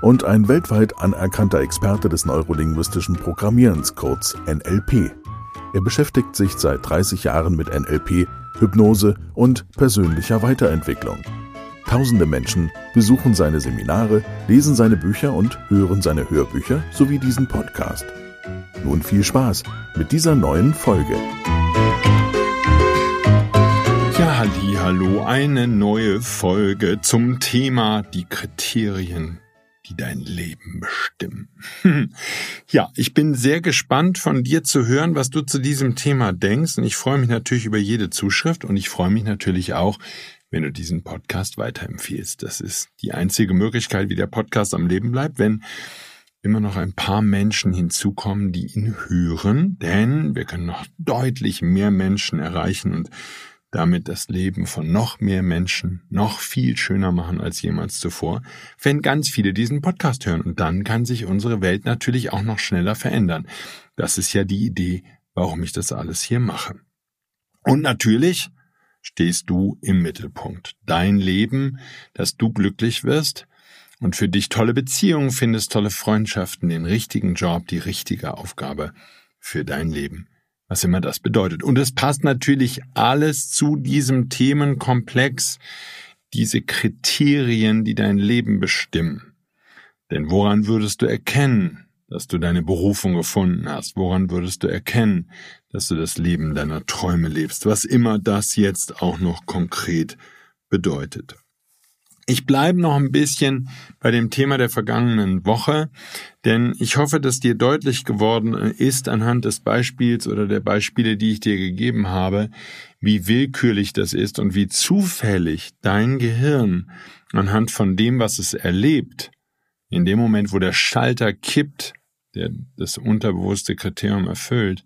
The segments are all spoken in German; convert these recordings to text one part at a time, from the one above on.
und ein weltweit anerkannter Experte des neurolinguistischen Programmierens, kurz NLP. Er beschäftigt sich seit 30 Jahren mit NLP, Hypnose und persönlicher Weiterentwicklung. Tausende Menschen besuchen seine Seminare, lesen seine Bücher und hören seine Hörbücher sowie diesen Podcast. Nun viel Spaß mit dieser neuen Folge. Ja, halli, hallo, eine neue Folge zum Thema die Kriterien, die dein Leben bestimmen. ja, ich bin sehr gespannt von dir zu hören, was du zu diesem Thema denkst und ich freue mich natürlich über jede Zuschrift und ich freue mich natürlich auch, wenn du diesen Podcast weiterempfiehlst. Das ist die einzige Möglichkeit, wie der Podcast am Leben bleibt, wenn immer noch ein paar Menschen hinzukommen, die ihn hören, denn wir können noch deutlich mehr Menschen erreichen und damit das Leben von noch mehr Menschen noch viel schöner machen als jemals zuvor, wenn ganz viele diesen Podcast hören. Und dann kann sich unsere Welt natürlich auch noch schneller verändern. Das ist ja die Idee, warum ich das alles hier mache. Und natürlich stehst du im Mittelpunkt. Dein Leben, dass du glücklich wirst und für dich tolle Beziehungen findest, tolle Freundschaften, den richtigen Job, die richtige Aufgabe für dein Leben was immer das bedeutet. Und es passt natürlich alles zu diesem Themenkomplex, diese Kriterien, die dein Leben bestimmen. Denn woran würdest du erkennen, dass du deine Berufung gefunden hast? Woran würdest du erkennen, dass du das Leben deiner Träume lebst? Was immer das jetzt auch noch konkret bedeutet. Ich bleibe noch ein bisschen bei dem Thema der vergangenen Woche, denn ich hoffe, dass dir deutlich geworden ist anhand des Beispiels oder der Beispiele, die ich dir gegeben habe, wie willkürlich das ist und wie zufällig dein Gehirn anhand von dem, was es erlebt, in dem Moment, wo der Schalter kippt, der das unterbewusste Kriterium erfüllt,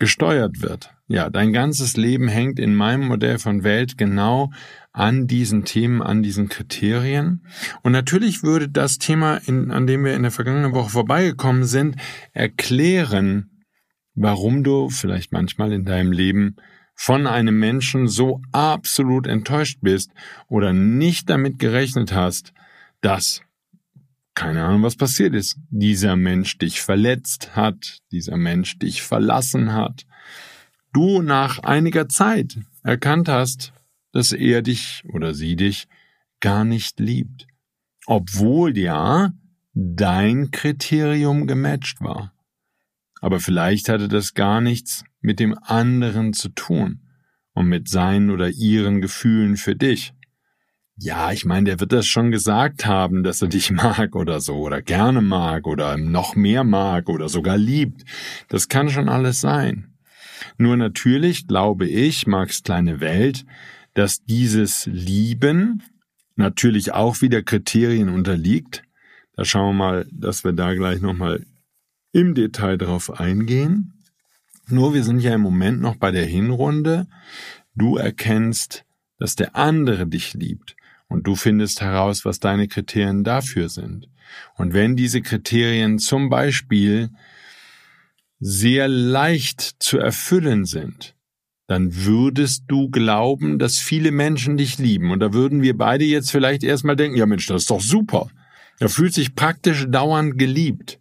gesteuert wird. Ja, dein ganzes Leben hängt in meinem Modell von Welt genau an diesen Themen, an diesen Kriterien. Und natürlich würde das Thema, in, an dem wir in der vergangenen Woche vorbeigekommen sind, erklären, warum du vielleicht manchmal in deinem Leben von einem Menschen so absolut enttäuscht bist oder nicht damit gerechnet hast, dass keine Ahnung, was passiert ist. Dieser Mensch dich verletzt hat, dieser Mensch dich verlassen hat. Du nach einiger Zeit erkannt hast, dass er dich oder sie dich gar nicht liebt. Obwohl ja dein Kriterium gematcht war. Aber vielleicht hatte das gar nichts mit dem anderen zu tun und mit seinen oder ihren Gefühlen für dich. Ja, ich meine, der wird das schon gesagt haben, dass er dich mag oder so oder gerne mag oder noch mehr mag oder sogar liebt. Das kann schon alles sein. Nur natürlich glaube ich, Marx kleine Welt, dass dieses Lieben natürlich auch wieder Kriterien unterliegt. Da schauen wir mal, dass wir da gleich nochmal im Detail drauf eingehen. Nur wir sind ja im Moment noch bei der Hinrunde. Du erkennst, dass der andere dich liebt und du findest heraus, was deine Kriterien dafür sind. Und wenn diese Kriterien zum Beispiel sehr leicht zu erfüllen sind, dann würdest du glauben, dass viele Menschen dich lieben. Und da würden wir beide jetzt vielleicht erstmal denken, ja Mensch, das ist doch super. Er fühlt sich praktisch dauernd geliebt.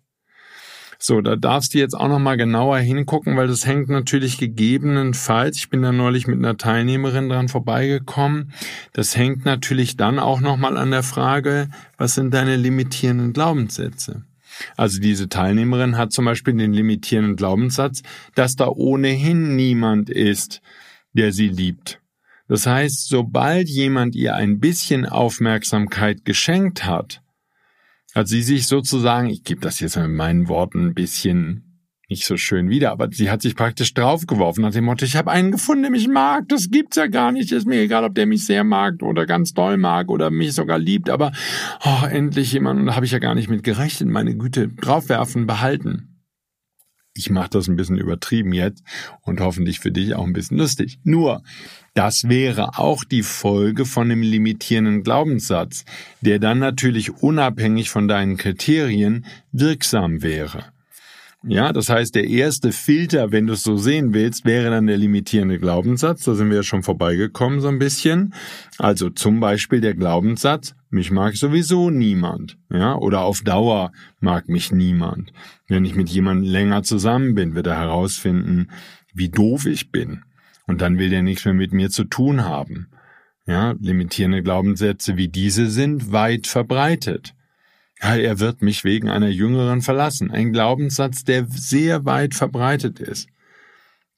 So, da darfst du jetzt auch nochmal genauer hingucken, weil das hängt natürlich gegebenenfalls, ich bin da neulich mit einer Teilnehmerin dran vorbeigekommen, das hängt natürlich dann auch nochmal an der Frage, was sind deine limitierenden Glaubenssätze? Also diese Teilnehmerin hat zum Beispiel den limitierenden Glaubenssatz, dass da ohnehin niemand ist, der sie liebt. Das heißt, sobald jemand ihr ein bisschen Aufmerksamkeit geschenkt hat, hat sie sich sozusagen, ich gebe das jetzt mit meinen Worten ein bisschen nicht so schön wieder, aber sie hat sich praktisch draufgeworfen nach dem Motto, ich habe einen gefunden, der mich mag, das gibt's ja gar nicht, ist mir egal, ob der mich sehr mag oder ganz doll mag oder mich sogar liebt, aber oh, endlich jemand, da habe ich ja gar nicht mit gerechnet, meine Güte, draufwerfen, behalten. Ich mache das ein bisschen übertrieben jetzt und hoffentlich für dich auch ein bisschen lustig. Nur, das wäre auch die Folge von einem limitierenden Glaubenssatz, der dann natürlich unabhängig von deinen Kriterien wirksam wäre. Ja, das heißt, der erste Filter, wenn du es so sehen willst, wäre dann der limitierende Glaubenssatz. Da sind wir ja schon vorbeigekommen so ein bisschen. Also zum Beispiel der Glaubenssatz, mich mag sowieso niemand. Ja, oder auf Dauer mag mich niemand. Wenn ich mit jemandem länger zusammen bin, wird er herausfinden, wie doof ich bin. Und dann will der nichts mehr mit mir zu tun haben. Ja, limitierende Glaubenssätze wie diese sind weit verbreitet. Ja, er wird mich wegen einer Jüngeren verlassen. Ein Glaubenssatz, der sehr weit verbreitet ist.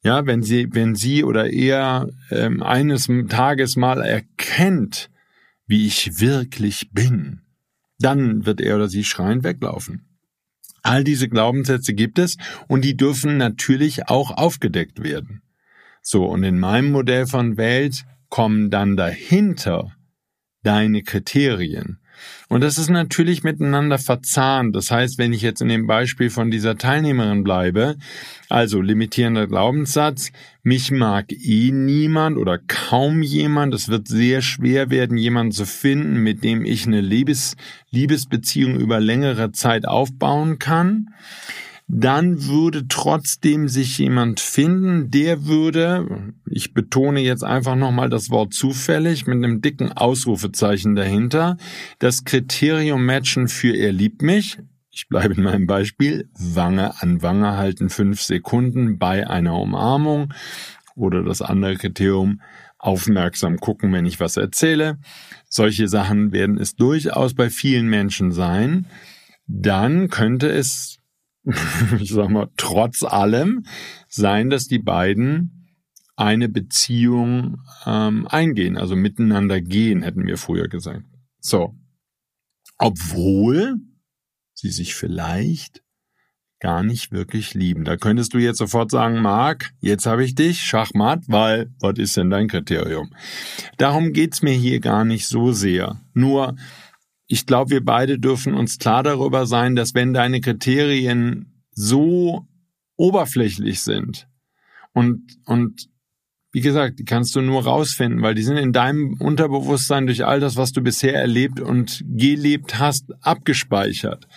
Ja, wenn sie, wenn sie oder er ähm, eines Tages mal erkennt, wie ich wirklich bin, dann wird er oder sie schreiend weglaufen. All diese Glaubenssätze gibt es und die dürfen natürlich auch aufgedeckt werden. So, und in meinem Modell von Welt kommen dann dahinter deine Kriterien. Und das ist natürlich miteinander verzahnt. Das heißt, wenn ich jetzt in dem Beispiel von dieser Teilnehmerin bleibe, also limitierender Glaubenssatz, mich mag eh niemand oder kaum jemand, es wird sehr schwer werden, jemanden zu finden, mit dem ich eine Liebes Liebesbeziehung über längere Zeit aufbauen kann dann würde trotzdem sich jemand finden, der würde, ich betone jetzt einfach nochmal das Wort zufällig mit einem dicken Ausrufezeichen dahinter, das Kriterium matchen für er liebt mich. Ich bleibe in meinem Beispiel, Wange an Wange halten fünf Sekunden bei einer Umarmung oder das andere Kriterium, aufmerksam gucken, wenn ich was erzähle. Solche Sachen werden es durchaus bei vielen Menschen sein. Dann könnte es ich sag mal, trotz allem sein, dass die beiden eine Beziehung ähm, eingehen, also miteinander gehen, hätten wir früher gesagt. So. Obwohl sie sich vielleicht gar nicht wirklich lieben. Da könntest du jetzt sofort sagen, Marc, jetzt habe ich dich, Schachmatt, weil, was ist denn dein Kriterium? Darum geht's mir hier gar nicht so sehr. Nur, ich glaube, wir beide dürfen uns klar darüber sein, dass wenn deine Kriterien so oberflächlich sind und, und wie gesagt, die kannst du nur rausfinden, weil die sind in deinem Unterbewusstsein durch all das, was du bisher erlebt und gelebt hast, abgespeichert.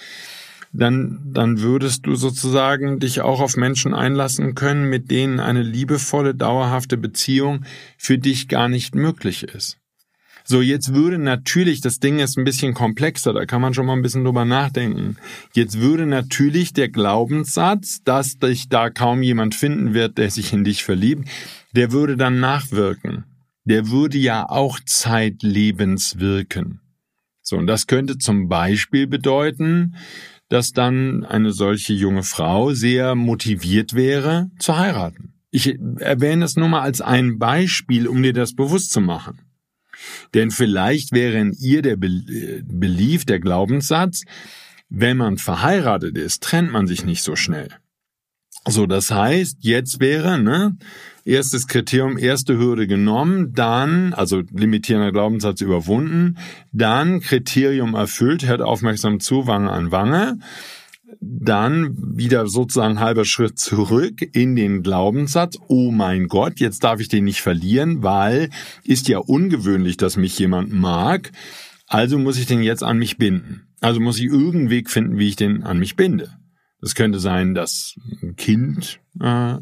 Dann, dann würdest du sozusagen dich auch auf Menschen einlassen können, mit denen eine liebevolle, dauerhafte Beziehung für dich gar nicht möglich ist. So, jetzt würde natürlich, das Ding ist ein bisschen komplexer, da kann man schon mal ein bisschen drüber nachdenken. Jetzt würde natürlich der Glaubenssatz, dass dich da kaum jemand finden wird, der sich in dich verliebt, der würde dann nachwirken. Der würde ja auch zeitlebens wirken. So, und das könnte zum Beispiel bedeuten, dass dann eine solche junge Frau sehr motiviert wäre, zu heiraten. Ich erwähne es nur mal als ein Beispiel, um dir das bewusst zu machen. Denn vielleicht wäre in ihr der Belief, der Glaubenssatz, wenn man verheiratet ist, trennt man sich nicht so schnell. So, das heißt, jetzt wäre, ne, erstes Kriterium, erste Hürde genommen, dann, also limitierender Glaubenssatz überwunden, dann Kriterium erfüllt, hört aufmerksam zu, Wange an Wange, dann wieder sozusagen halber Schritt zurück in den Glaubenssatz, oh mein Gott, jetzt darf ich den nicht verlieren, weil ist ja ungewöhnlich, dass mich jemand mag, also muss ich den jetzt an mich binden. Also muss ich irgendeinen Weg finden, wie ich den an mich binde. Das könnte sein, dass ein Kind äh,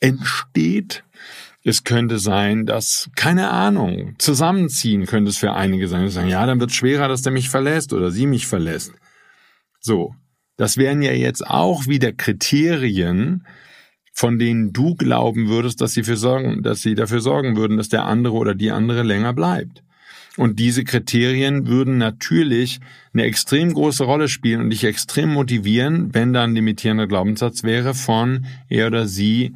entsteht. Es könnte sein, dass, keine Ahnung, zusammenziehen könnte es für einige sein. sagen, ja, dann wird es schwerer, dass der mich verlässt oder sie mich verlässt. So, das wären ja jetzt auch wieder Kriterien, von denen du glauben würdest, dass sie, für sorgen, dass sie dafür sorgen würden, dass der andere oder die andere länger bleibt. Und diese Kriterien würden natürlich eine extrem große Rolle spielen und dich extrem motivieren, wenn da ein limitierender Glaubenssatz wäre von er oder sie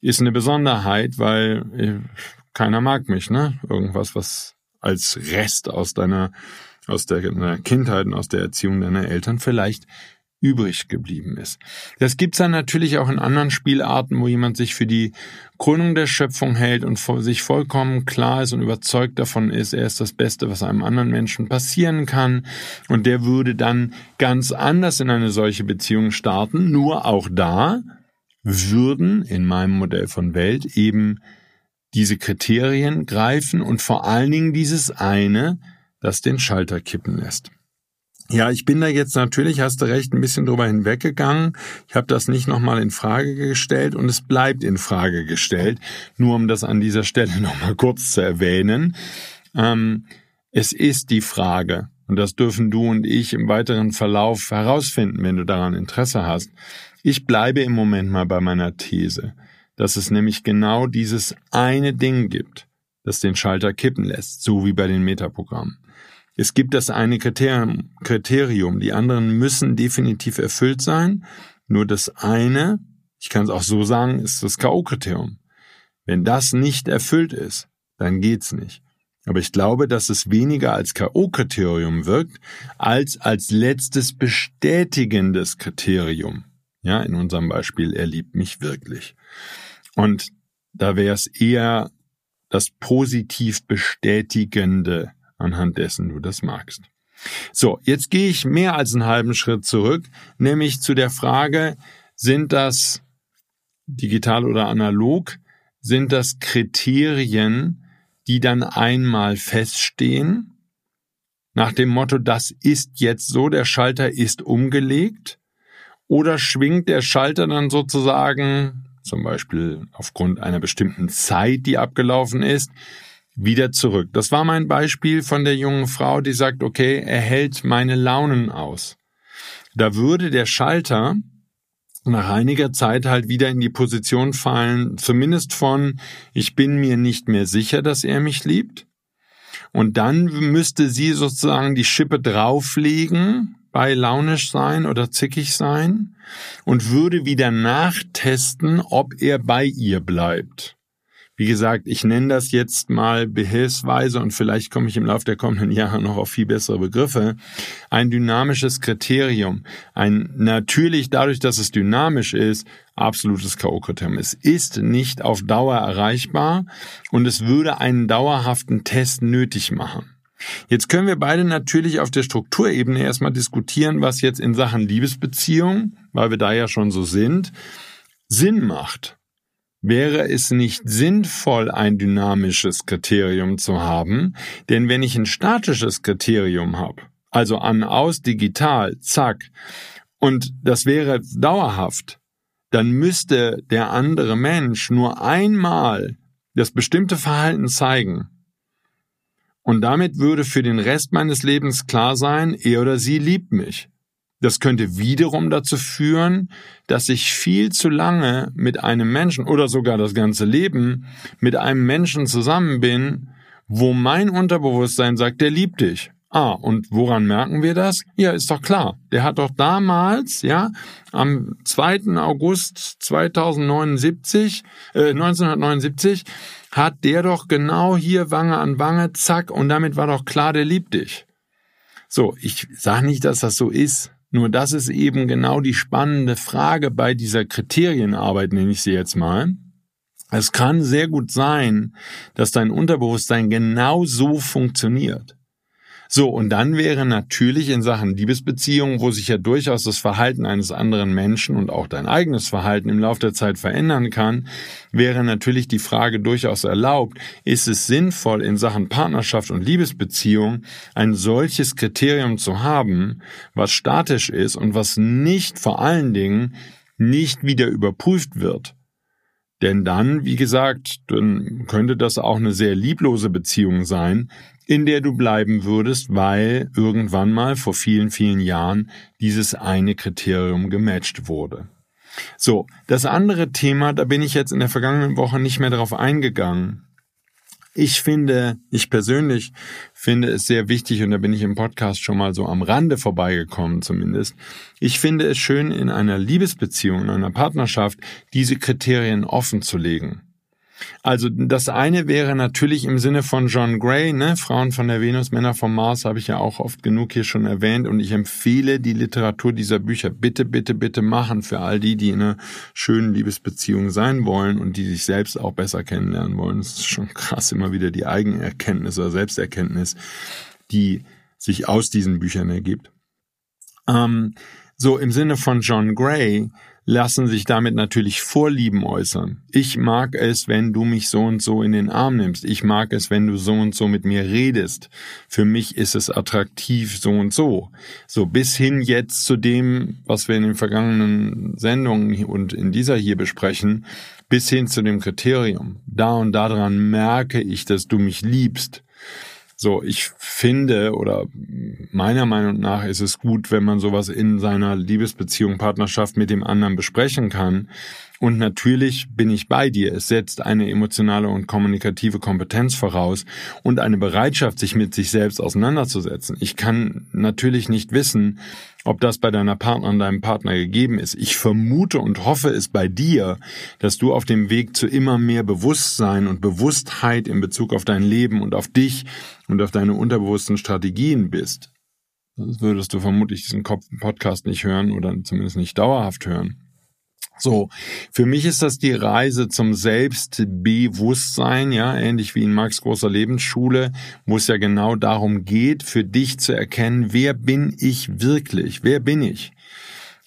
ist eine Besonderheit, weil äh, keiner mag mich, ne? Irgendwas, was als Rest aus deiner, aus der, deiner Kindheit und aus der Erziehung deiner Eltern vielleicht übrig geblieben ist. Das gibt's dann natürlich auch in anderen Spielarten, wo jemand sich für die Krönung der Schöpfung hält und sich vollkommen klar ist und überzeugt davon ist, er ist das Beste, was einem anderen Menschen passieren kann. Und der würde dann ganz anders in eine solche Beziehung starten. Nur auch da würden in meinem Modell von Welt eben diese Kriterien greifen und vor allen Dingen dieses eine, das den Schalter kippen lässt. Ja, ich bin da jetzt natürlich, hast du recht, ein bisschen drüber hinweggegangen. Ich habe das nicht nochmal in Frage gestellt und es bleibt in Frage gestellt, nur um das an dieser Stelle nochmal kurz zu erwähnen. Ähm, es ist die Frage, und das dürfen du und ich im weiteren Verlauf herausfinden, wenn du daran Interesse hast. Ich bleibe im Moment mal bei meiner These, dass es nämlich genau dieses eine Ding gibt, das den Schalter kippen lässt, so wie bei den Metaprogrammen. Es gibt das eine Kriterium, die anderen müssen definitiv erfüllt sein. Nur das eine, ich kann es auch so sagen, ist das K.O.-Kriterium. Wenn das nicht erfüllt ist, dann geht's nicht. Aber ich glaube, dass es weniger als K.O.-Kriterium wirkt, als als letztes bestätigendes Kriterium. Ja, in unserem Beispiel, er liebt mich wirklich. Und da wäre es eher das positiv bestätigende anhand dessen du das magst. So, jetzt gehe ich mehr als einen halben Schritt zurück, nämlich zu der Frage, sind das digital oder analog, sind das Kriterien, die dann einmal feststehen, nach dem Motto, das ist jetzt so, der Schalter ist umgelegt, oder schwingt der Schalter dann sozusagen, zum Beispiel aufgrund einer bestimmten Zeit, die abgelaufen ist, wieder zurück. Das war mein Beispiel von der jungen Frau, die sagt, okay, er hält meine Launen aus. Da würde der Schalter nach einiger Zeit halt wieder in die Position fallen, zumindest von, ich bin mir nicht mehr sicher, dass er mich liebt. Und dann müsste sie sozusagen die Schippe drauflegen, bei launisch sein oder zickig sein und würde wieder nachtesten, ob er bei ihr bleibt. Wie gesagt, ich nenne das jetzt mal behilfsweise und vielleicht komme ich im Laufe der kommenden Jahre noch auf viel bessere Begriffe. Ein dynamisches Kriterium. Ein natürlich dadurch, dass es dynamisch ist, absolutes K.O.-Kriterium. Es ist nicht auf Dauer erreichbar und es würde einen dauerhaften Test nötig machen. Jetzt können wir beide natürlich auf der Strukturebene erstmal diskutieren, was jetzt in Sachen Liebesbeziehung, weil wir da ja schon so sind, Sinn macht. Wäre es nicht sinnvoll, ein dynamisches Kriterium zu haben? Denn wenn ich ein statisches Kriterium habe, also an, aus, digital, zack, und das wäre dauerhaft, dann müsste der andere Mensch nur einmal das bestimmte Verhalten zeigen. Und damit würde für den Rest meines Lebens klar sein, er oder sie liebt mich. Das könnte wiederum dazu führen, dass ich viel zu lange mit einem Menschen oder sogar das ganze Leben mit einem Menschen zusammen bin, wo mein Unterbewusstsein sagt, der liebt dich. Ah, und woran merken wir das? Ja, ist doch klar. Der hat doch damals, ja, am 2. August 2079, äh, 1979, hat der doch genau hier Wange an Wange, zack, und damit war doch klar, der liebt dich. So, ich sage nicht, dass das so ist. Nur das ist eben genau die spannende Frage bei dieser Kriterienarbeit, nenne ich sie jetzt mal. Es kann sehr gut sein, dass dein Unterbewusstsein genau so funktioniert. So, und dann wäre natürlich in Sachen Liebesbeziehungen, wo sich ja durchaus das Verhalten eines anderen Menschen und auch dein eigenes Verhalten im Laufe der Zeit verändern kann, wäre natürlich die Frage durchaus erlaubt, ist es sinnvoll in Sachen Partnerschaft und Liebesbeziehung ein solches Kriterium zu haben, was statisch ist und was nicht vor allen Dingen nicht wieder überprüft wird. Denn dann, wie gesagt, dann könnte das auch eine sehr lieblose Beziehung sein, in der du bleiben würdest, weil irgendwann mal vor vielen, vielen Jahren dieses eine Kriterium gematcht wurde. So, das andere Thema, da bin ich jetzt in der vergangenen Woche nicht mehr darauf eingegangen. Ich finde, ich persönlich finde es sehr wichtig, und da bin ich im Podcast schon mal so am Rande vorbeigekommen zumindest. Ich finde es schön, in einer Liebesbeziehung, in einer Partnerschaft, diese Kriterien offen zu legen. Also das eine wäre natürlich im Sinne von John Gray, ne, Frauen von der Venus, Männer vom Mars, habe ich ja auch oft genug hier schon erwähnt und ich empfehle die Literatur dieser Bücher bitte, bitte, bitte machen für all die, die in einer schönen Liebesbeziehung sein wollen und die sich selbst auch besser kennenlernen wollen. Das ist schon krass, immer wieder die Eigenerkenntnis oder Selbsterkenntnis, die sich aus diesen Büchern ergibt. Ähm, so im Sinne von John Gray lassen sich damit natürlich Vorlieben äußern. Ich mag es, wenn du mich so und so in den Arm nimmst. Ich mag es, wenn du so und so mit mir redest. Für mich ist es attraktiv so und so. So bis hin jetzt zu dem, was wir in den vergangenen Sendungen und in dieser hier besprechen, bis hin zu dem Kriterium. Da und daran merke ich, dass du mich liebst. So, ich finde oder meiner Meinung nach ist es gut, wenn man sowas in seiner Liebesbeziehung, Partnerschaft mit dem anderen besprechen kann. Und natürlich bin ich bei dir. Es setzt eine emotionale und kommunikative Kompetenz voraus und eine Bereitschaft, sich mit sich selbst auseinanderzusetzen. Ich kann natürlich nicht wissen, ob das bei deiner Partnerin, deinem Partner gegeben ist. Ich vermute und hoffe es bei dir, dass du auf dem Weg zu immer mehr Bewusstsein und Bewusstheit in Bezug auf dein Leben und auf dich und auf deine unterbewussten Strategien bist. Sonst würdest du vermutlich diesen Podcast nicht hören oder zumindest nicht dauerhaft hören. So, für mich ist das die Reise zum Selbstbewusstsein, ja, ähnlich wie in Max großer Lebensschule, wo es ja genau darum geht, für dich zu erkennen, wer bin ich wirklich? Wer bin ich?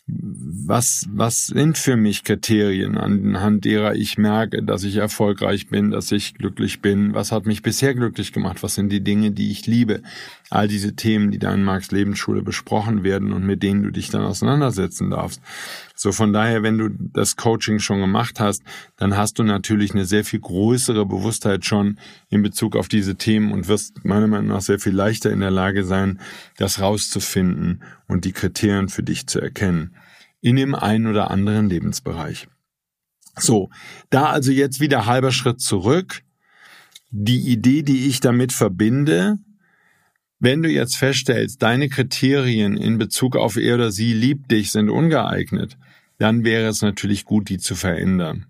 was, was sind für mich Kriterien, anhand derer ich merke, dass ich erfolgreich bin, dass ich glücklich bin? Was hat mich bisher glücklich gemacht? Was sind die Dinge, die ich liebe? All diese Themen, die da in Marx Lebensschule besprochen werden und mit denen du dich dann auseinandersetzen darfst. So von daher, wenn du das Coaching schon gemacht hast, dann hast du natürlich eine sehr viel größere Bewusstheit schon in Bezug auf diese Themen und wirst meiner Meinung nach sehr viel leichter in der Lage sein, das rauszufinden und die Kriterien für dich zu erkennen in dem einen oder anderen Lebensbereich. So, da also jetzt wieder halber Schritt zurück. Die Idee, die ich damit verbinde, wenn du jetzt feststellst, deine Kriterien in Bezug auf er oder sie liebt dich sind ungeeignet, dann wäre es natürlich gut, die zu verändern.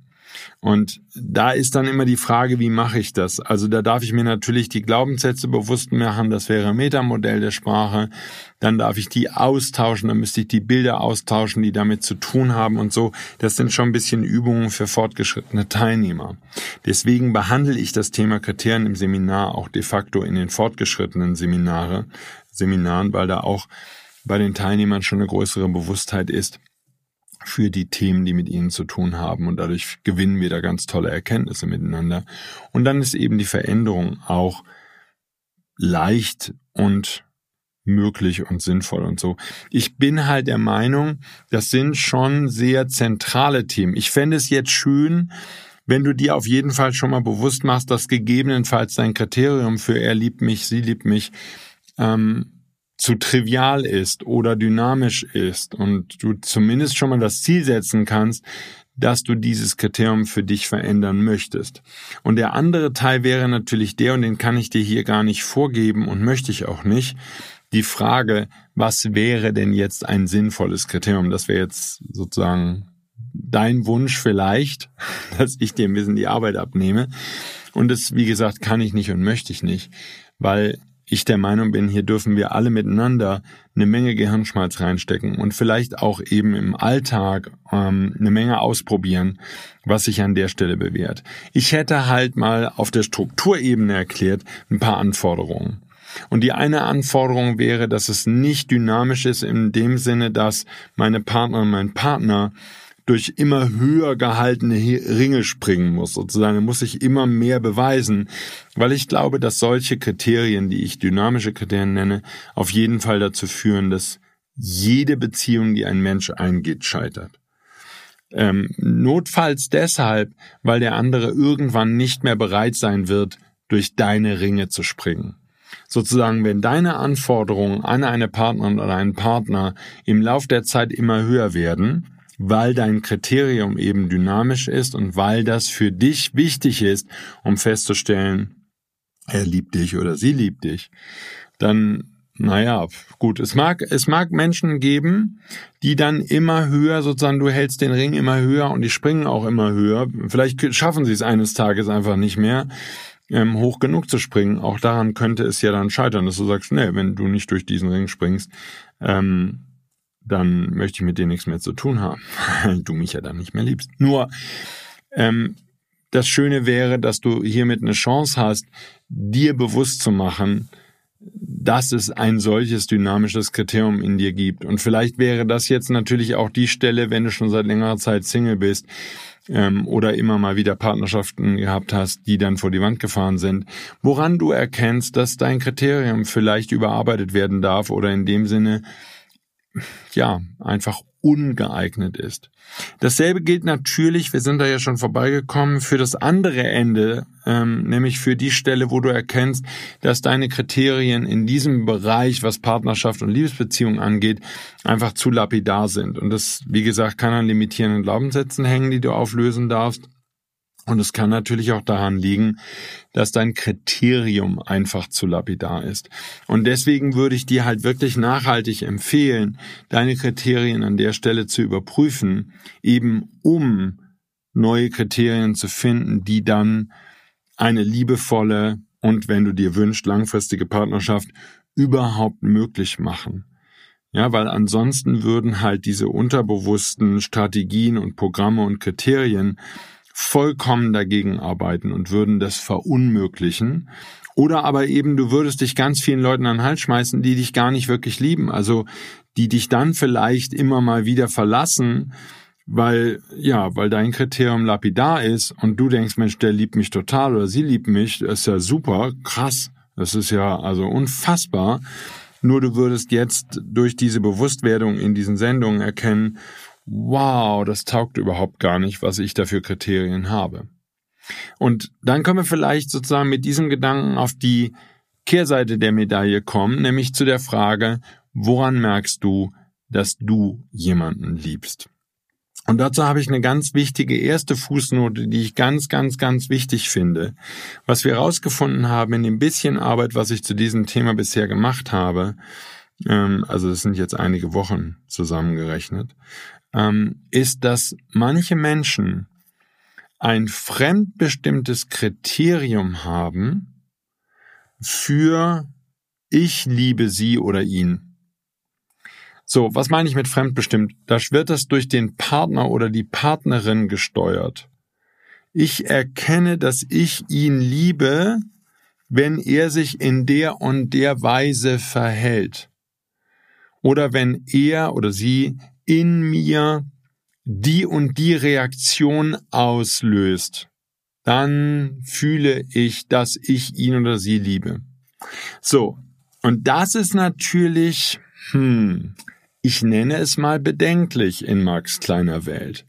Und da ist dann immer die Frage, wie mache ich das? Also da darf ich mir natürlich die Glaubenssätze bewusst machen, das wäre Metamodell der Sprache. Dann darf ich die austauschen, dann müsste ich die Bilder austauschen, die damit zu tun haben und so. Das sind schon ein bisschen Übungen für fortgeschrittene Teilnehmer. Deswegen behandle ich das Thema Kriterien im Seminar auch de facto in den fortgeschrittenen Seminare, Seminaren, weil da auch bei den Teilnehmern schon eine größere Bewusstheit ist für die Themen, die mit ihnen zu tun haben. Und dadurch gewinnen wir da ganz tolle Erkenntnisse miteinander. Und dann ist eben die Veränderung auch leicht und möglich und sinnvoll und so. Ich bin halt der Meinung, das sind schon sehr zentrale Themen. Ich fände es jetzt schön, wenn du dir auf jeden Fall schon mal bewusst machst, dass gegebenenfalls dein Kriterium für er liebt mich, sie liebt mich ähm, zu trivial ist oder dynamisch ist und du zumindest schon mal das Ziel setzen kannst, dass du dieses Kriterium für dich verändern möchtest. Und der andere Teil wäre natürlich der, und den kann ich dir hier gar nicht vorgeben und möchte ich auch nicht, die Frage, was wäre denn jetzt ein sinnvolles Kriterium? Das wäre jetzt sozusagen dein Wunsch vielleicht, dass ich dir ein bisschen die Arbeit abnehme. Und das, wie gesagt, kann ich nicht und möchte ich nicht, weil ich der Meinung bin, hier dürfen wir alle miteinander eine Menge Gehirnschmalz reinstecken und vielleicht auch eben im Alltag ähm, eine Menge ausprobieren, was sich an der Stelle bewährt. Ich hätte halt mal auf der Strukturebene erklärt ein paar Anforderungen. Und die eine Anforderung wäre, dass es nicht dynamisch ist in dem Sinne, dass meine Partnerin, mein Partner durch immer höher gehaltene Ringe springen muss, sozusagen, muss sich immer mehr beweisen, weil ich glaube, dass solche Kriterien, die ich dynamische Kriterien nenne, auf jeden Fall dazu führen, dass jede Beziehung, die ein Mensch eingeht, scheitert. Ähm, notfalls deshalb, weil der andere irgendwann nicht mehr bereit sein wird, durch deine Ringe zu springen. Sozusagen, wenn deine Anforderungen an eine Partnerin oder einen Partner im Lauf der Zeit immer höher werden, weil dein Kriterium eben dynamisch ist und weil das für dich wichtig ist, um festzustellen, er liebt dich oder sie liebt dich, dann naja, gut, es mag, es mag Menschen geben, die dann immer höher, sozusagen, du hältst den Ring immer höher und die springen auch immer höher. Vielleicht schaffen sie es eines Tages einfach nicht mehr, ähm, hoch genug zu springen. Auch daran könnte es ja dann scheitern, dass du sagst, nee, wenn du nicht durch diesen Ring springst, ähm, dann möchte ich mit dir nichts mehr zu tun haben, weil du mich ja dann nicht mehr liebst. Nur, ähm, das Schöne wäre, dass du hiermit eine Chance hast, dir bewusst zu machen, dass es ein solches dynamisches Kriterium in dir gibt. Und vielleicht wäre das jetzt natürlich auch die Stelle, wenn du schon seit längerer Zeit Single bist ähm, oder immer mal wieder Partnerschaften gehabt hast, die dann vor die Wand gefahren sind, woran du erkennst, dass dein Kriterium vielleicht überarbeitet werden darf oder in dem Sinne ja, einfach ungeeignet ist. Dasselbe gilt natürlich, wir sind da ja schon vorbeigekommen, für das andere Ende, ähm, nämlich für die Stelle, wo du erkennst, dass deine Kriterien in diesem Bereich, was Partnerschaft und Liebesbeziehung angeht, einfach zu lapidar sind. Und das, wie gesagt, kann an limitierenden Glaubenssätzen hängen, die du auflösen darfst. Und es kann natürlich auch daran liegen, dass dein Kriterium einfach zu lapidar ist. Und deswegen würde ich dir halt wirklich nachhaltig empfehlen, deine Kriterien an der Stelle zu überprüfen, eben um neue Kriterien zu finden, die dann eine liebevolle und, wenn du dir wünschst, langfristige Partnerschaft überhaupt möglich machen. Ja, weil ansonsten würden halt diese unterbewussten Strategien und Programme und Kriterien vollkommen dagegen arbeiten und würden das verunmöglichen. Oder aber eben, du würdest dich ganz vielen Leuten an den Hals schmeißen, die dich gar nicht wirklich lieben. Also, die dich dann vielleicht immer mal wieder verlassen, weil, ja, weil dein Kriterium lapidar ist und du denkst, Mensch, der liebt mich total oder sie liebt mich, das ist ja super, krass. Das ist ja also unfassbar. Nur du würdest jetzt durch diese Bewusstwerdung in diesen Sendungen erkennen, wow, das taugt überhaupt gar nicht, was ich da für Kriterien habe. Und dann können wir vielleicht sozusagen mit diesem Gedanken auf die Kehrseite der Medaille kommen, nämlich zu der Frage, woran merkst du, dass du jemanden liebst? Und dazu habe ich eine ganz wichtige erste Fußnote, die ich ganz, ganz, ganz wichtig finde. Was wir herausgefunden haben in dem bisschen Arbeit, was ich zu diesem Thema bisher gemacht habe, ähm, also es sind jetzt einige Wochen zusammengerechnet, ähm, ist, dass manche Menschen ein fremdbestimmtes Kriterium haben für ich liebe sie oder ihn. So, was meine ich mit fremdbestimmt? Da wird das durch den Partner oder die Partnerin gesteuert. Ich erkenne, dass ich ihn liebe, wenn er sich in der und der Weise verhält. Oder wenn er oder sie in mir die und die Reaktion auslöst, dann fühle ich, dass ich ihn oder sie liebe. So, und das ist natürlich, hm, ich nenne es mal bedenklich in Max kleiner Welt.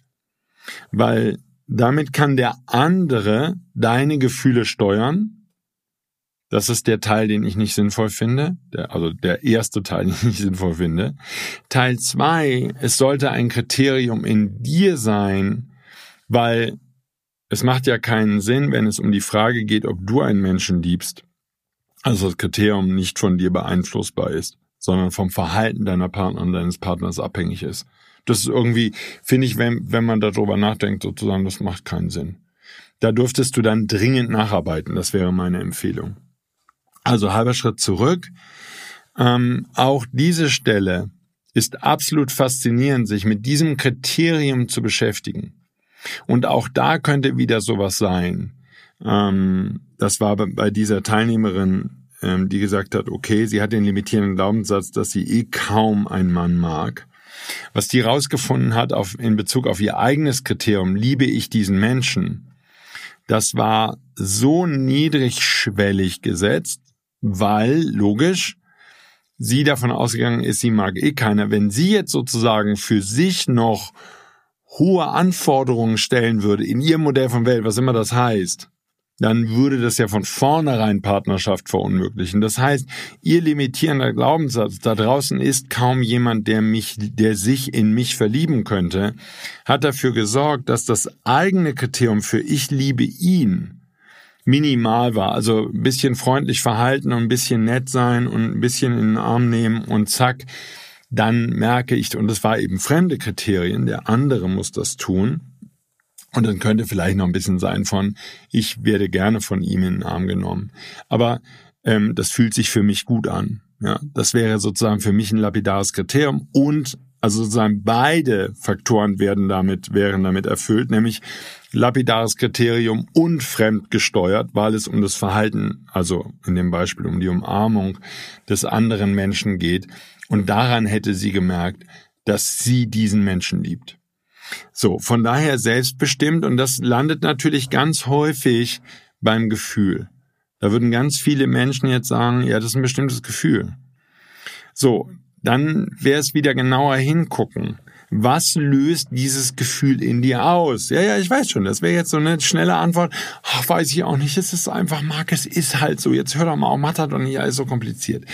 Weil damit kann der andere deine Gefühle steuern das ist der Teil, den ich nicht sinnvoll finde. Der, also der erste Teil, den ich nicht sinnvoll finde. Teil zwei, es sollte ein Kriterium in dir sein, weil es macht ja keinen Sinn, wenn es um die Frage geht, ob du einen Menschen liebst. Also das Kriterium nicht von dir beeinflussbar ist, sondern vom Verhalten deiner Partner und deines Partners abhängig ist. Das ist irgendwie, finde ich, wenn, wenn man darüber nachdenkt, sozusagen, das macht keinen Sinn. Da dürftest du dann dringend nacharbeiten. Das wäre meine Empfehlung. Also halber Schritt zurück. Ähm, auch diese Stelle ist absolut faszinierend, sich mit diesem Kriterium zu beschäftigen. Und auch da könnte wieder sowas sein. Ähm, das war bei dieser Teilnehmerin, ähm, die gesagt hat, okay, sie hat den limitierenden Glaubenssatz, dass sie eh kaum einen Mann mag. Was die rausgefunden hat auf, in Bezug auf ihr eigenes Kriterium, liebe ich diesen Menschen, das war so niedrigschwellig gesetzt, weil, logisch, sie davon ausgegangen ist, sie mag eh keiner. Wenn sie jetzt sozusagen für sich noch hohe Anforderungen stellen würde in ihrem Modell von Welt, was immer das heißt, dann würde das ja von vornherein Partnerschaft verunmöglichen. Das heißt, ihr limitierender Glaubenssatz da draußen ist kaum jemand, der mich, der sich in mich verlieben könnte, hat dafür gesorgt, dass das eigene Kriterium für ich liebe ihn minimal war. Also ein bisschen freundlich verhalten und ein bisschen nett sein und ein bisschen in den Arm nehmen und zack, dann merke ich, und es war eben fremde Kriterien, der andere muss das tun. Und dann könnte vielleicht noch ein bisschen sein von, ich werde gerne von ihm in den Arm genommen. Aber ähm, das fühlt sich für mich gut an. Ja, das wäre sozusagen für mich ein lapidares Kriterium und also sozusagen beide Faktoren werden damit, wären damit erfüllt, nämlich lapidares Kriterium und fremdgesteuert, weil es um das Verhalten, also in dem Beispiel um die Umarmung des anderen Menschen geht. Und daran hätte sie gemerkt, dass sie diesen Menschen liebt. So, von daher selbstbestimmt und das landet natürlich ganz häufig beim Gefühl. Da würden ganz viele Menschen jetzt sagen, ja, das ist ein bestimmtes Gefühl. So, dann wäre es wieder genauer hingucken. Was löst dieses Gefühl in dir aus? Ja, ja, ich weiß schon, das wäre jetzt so eine schnelle Antwort. Ach, weiß ich auch nicht, es ist einfach, Marc, es ist halt so. Jetzt hör doch mal auf, Mathe doch nicht alles so kompliziert.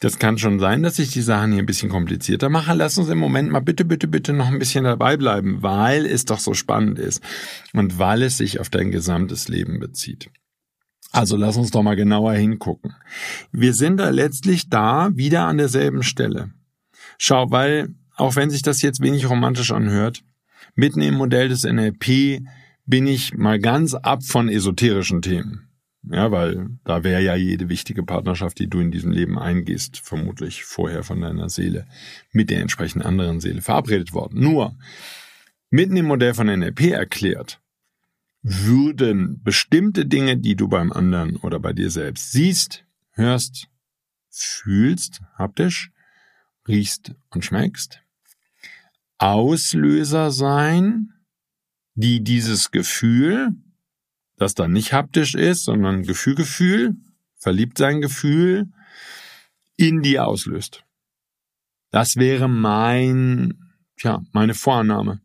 Das kann schon sein, dass ich die Sachen hier ein bisschen komplizierter mache. Lass uns im Moment mal bitte, bitte, bitte noch ein bisschen dabei bleiben, weil es doch so spannend ist und weil es sich auf dein gesamtes Leben bezieht. Also lass uns doch mal genauer hingucken. Wir sind da letztlich da wieder an derselben Stelle. Schau, weil, auch wenn sich das jetzt wenig romantisch anhört, mitten im Modell des NLP bin ich mal ganz ab von esoterischen Themen. Ja, weil da wäre ja jede wichtige Partnerschaft, die du in diesem Leben eingehst, vermutlich vorher von deiner Seele mit der entsprechenden anderen Seele verabredet worden. Nur, mitten im Modell von NLP erklärt, würden bestimmte Dinge, die du beim anderen oder bei dir selbst siehst, hörst, fühlst, haptisch, riechst und schmeckst, Auslöser sein, die dieses Gefühl, das dann nicht haptisch ist, sondern Gefühlgefühl, verliebt sein Gefühl, in dir auslöst. Das wäre mein, tja, meine Vorannahme.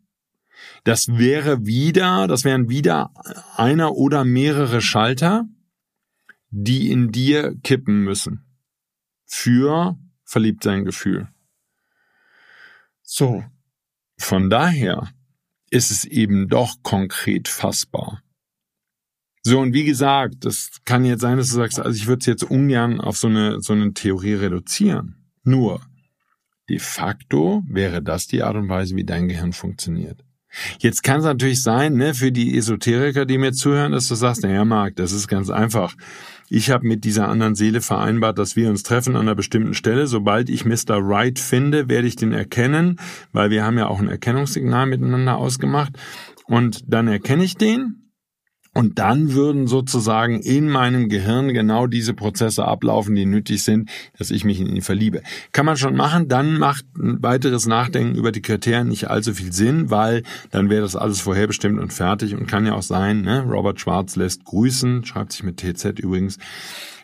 Das wäre wieder, das wären wieder einer oder mehrere Schalter, die in dir kippen müssen. Für Verliebtsein-Gefühl. So. Von daher ist es eben doch konkret fassbar. So, und wie gesagt, das kann jetzt sein, dass du sagst, also ich würde es jetzt ungern auf so eine, so eine Theorie reduzieren. Nur, de facto wäre das die Art und Weise, wie dein Gehirn funktioniert. Jetzt kann es natürlich sein, ne, für die Esoteriker, die mir zuhören, dass du sagst, naja, Marc, das ist ganz einfach. Ich habe mit dieser anderen Seele vereinbart, dass wir uns treffen an einer bestimmten Stelle. Sobald ich Mr. Right finde, werde ich den erkennen, weil wir haben ja auch ein Erkennungssignal miteinander ausgemacht. Und dann erkenne ich den und dann würden sozusagen in meinem Gehirn genau diese Prozesse ablaufen, die nötig sind, dass ich mich in ihn verliebe. Kann man schon machen, dann macht ein weiteres Nachdenken über die Kriterien nicht allzu viel Sinn, weil dann wäre das alles vorherbestimmt und fertig und kann ja auch sein, ne? Robert Schwarz lässt grüßen, schreibt sich mit TZ übrigens.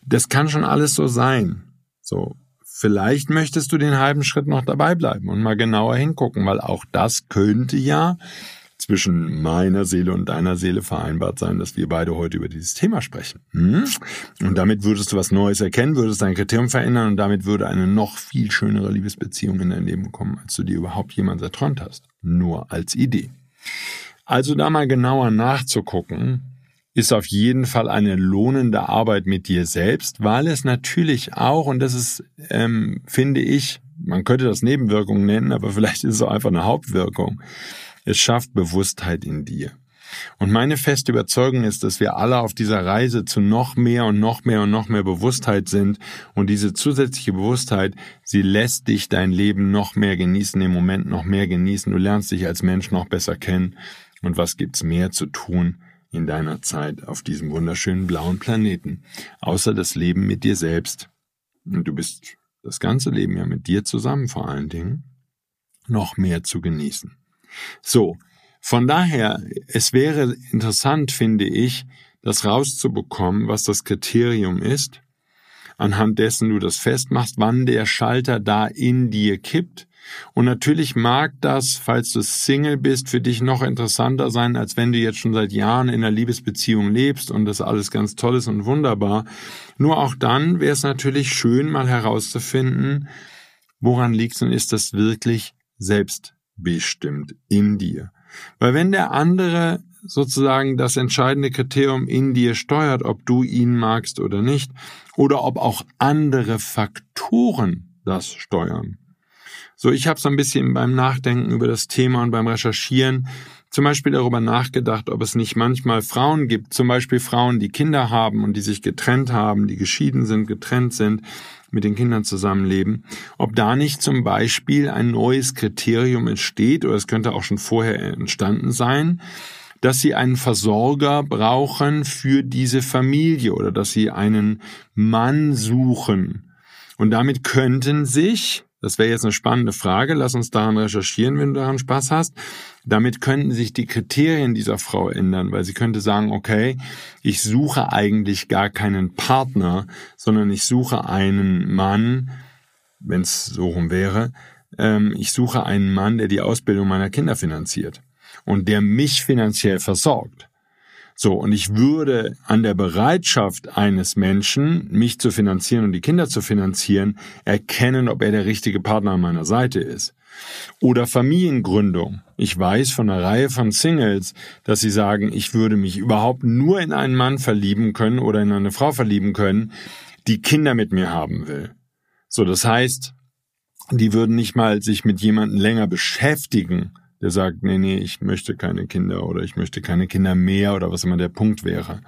Das kann schon alles so sein. So. Vielleicht möchtest du den halben Schritt noch dabei bleiben und mal genauer hingucken, weil auch das könnte ja zwischen meiner Seele und deiner Seele vereinbart sein, dass wir beide heute über dieses Thema sprechen. Hm? Und damit würdest du was Neues erkennen, würdest dein Kriterium verändern und damit würde eine noch viel schönere Liebesbeziehung in dein Leben kommen, als du dir überhaupt jemals erträumt hast. Nur als Idee. Also da mal genauer nachzugucken, ist auf jeden Fall eine lohnende Arbeit mit dir selbst, weil es natürlich auch, und das ist, ähm, finde ich, man könnte das Nebenwirkung nennen, aber vielleicht ist es auch einfach eine Hauptwirkung es schafft Bewusstheit in dir. Und meine feste Überzeugung ist, dass wir alle auf dieser Reise zu noch mehr und noch mehr und noch mehr Bewusstheit sind. Und diese zusätzliche Bewusstheit, sie lässt dich dein Leben noch mehr genießen, im Moment noch mehr genießen. Du lernst dich als Mensch noch besser kennen. Und was gibt's mehr zu tun in deiner Zeit auf diesem wunderschönen blauen Planeten? Außer das Leben mit dir selbst. Und du bist das ganze Leben ja mit dir zusammen vor allen Dingen noch mehr zu genießen. So, von daher, es wäre interessant, finde ich, das rauszubekommen, was das Kriterium ist, anhand dessen du das festmachst, wann der Schalter da in dir kippt. Und natürlich mag das, falls du Single bist, für dich noch interessanter sein, als wenn du jetzt schon seit Jahren in einer Liebesbeziehung lebst und das alles ganz toll ist und wunderbar. Nur auch dann wäre es natürlich schön, mal herauszufinden, woran liegt es und ist das wirklich selbst bestimmt in dir. Weil wenn der andere sozusagen das entscheidende Kriterium in dir steuert, ob du ihn magst oder nicht, oder ob auch andere Faktoren das steuern. So, ich habe so ein bisschen beim Nachdenken über das Thema und beim Recherchieren zum Beispiel darüber nachgedacht, ob es nicht manchmal Frauen gibt, zum Beispiel Frauen, die Kinder haben und die sich getrennt haben, die geschieden sind, getrennt sind, mit den Kindern zusammenleben, ob da nicht zum Beispiel ein neues Kriterium entsteht, oder es könnte auch schon vorher entstanden sein, dass sie einen Versorger brauchen für diese Familie oder dass sie einen Mann suchen. Und damit könnten sich das wäre jetzt eine spannende Frage. Lass uns daran recherchieren, wenn du daran Spaß hast. Damit könnten sich die Kriterien dieser Frau ändern, weil sie könnte sagen, okay, ich suche eigentlich gar keinen Partner, sondern ich suche einen Mann, wenn es so rum wäre, ähm, ich suche einen Mann, der die Ausbildung meiner Kinder finanziert und der mich finanziell versorgt. So, und ich würde an der Bereitschaft eines Menschen, mich zu finanzieren und die Kinder zu finanzieren, erkennen, ob er der richtige Partner an meiner Seite ist. Oder Familiengründung. Ich weiß von einer Reihe von Singles, dass sie sagen, ich würde mich überhaupt nur in einen Mann verlieben können oder in eine Frau verlieben können, die Kinder mit mir haben will. So, das heißt, die würden nicht mal sich mit jemandem länger beschäftigen, der sagt, nee, nee, ich möchte keine Kinder oder ich möchte keine Kinder mehr oder was immer der Punkt wäre.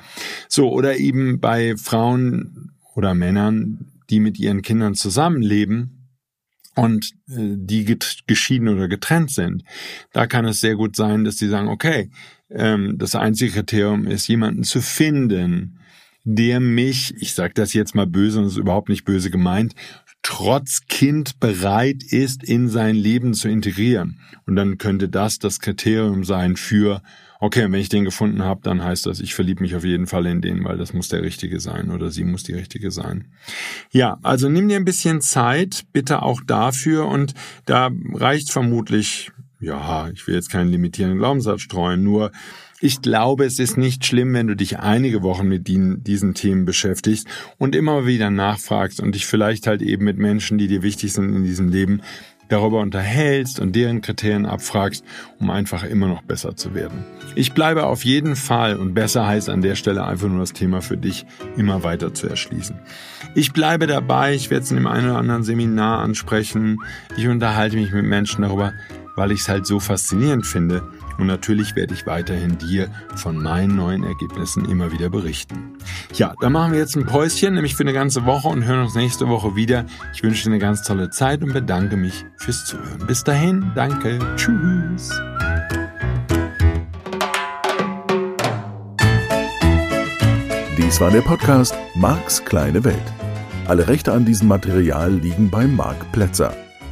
So, oder eben bei Frauen oder Männern, die mit ihren Kindern zusammenleben und äh, die geschieden oder getrennt sind. Da kann es sehr gut sein, dass sie sagen, okay, ähm, das einzige Kriterium ist, jemanden zu finden, der mich, ich sage das jetzt mal böse und ist überhaupt nicht böse gemeint, trotz Kind bereit ist, in sein Leben zu integrieren. Und dann könnte das das Kriterium sein für, okay, wenn ich den gefunden habe, dann heißt das, ich verliebe mich auf jeden Fall in den, weil das muss der Richtige sein oder sie muss die Richtige sein. Ja, also nimm dir ein bisschen Zeit, bitte auch dafür und da reicht vermutlich, ja, ich will jetzt keinen limitierenden Glaubenssatz streuen, nur ich glaube, es ist nicht schlimm, wenn du dich einige Wochen mit diesen Themen beschäftigst und immer wieder nachfragst und dich vielleicht halt eben mit Menschen, die dir wichtig sind in diesem Leben, darüber unterhältst und deren Kriterien abfragst, um einfach immer noch besser zu werden. Ich bleibe auf jeden Fall und besser heißt an der Stelle einfach nur das Thema für dich immer weiter zu erschließen. Ich bleibe dabei, ich werde es in dem einen oder anderen Seminar ansprechen. Ich unterhalte mich mit Menschen darüber, weil ich es halt so faszinierend finde. Und natürlich werde ich weiterhin dir von meinen neuen Ergebnissen immer wieder berichten. Ja, dann machen wir jetzt ein Päuschen, nämlich für eine ganze Woche und hören uns nächste Woche wieder. Ich wünsche dir eine ganz tolle Zeit und bedanke mich fürs Zuhören. Bis dahin, danke, tschüss. Dies war der Podcast Marks kleine Welt. Alle Rechte an diesem Material liegen bei Marc Plätzer.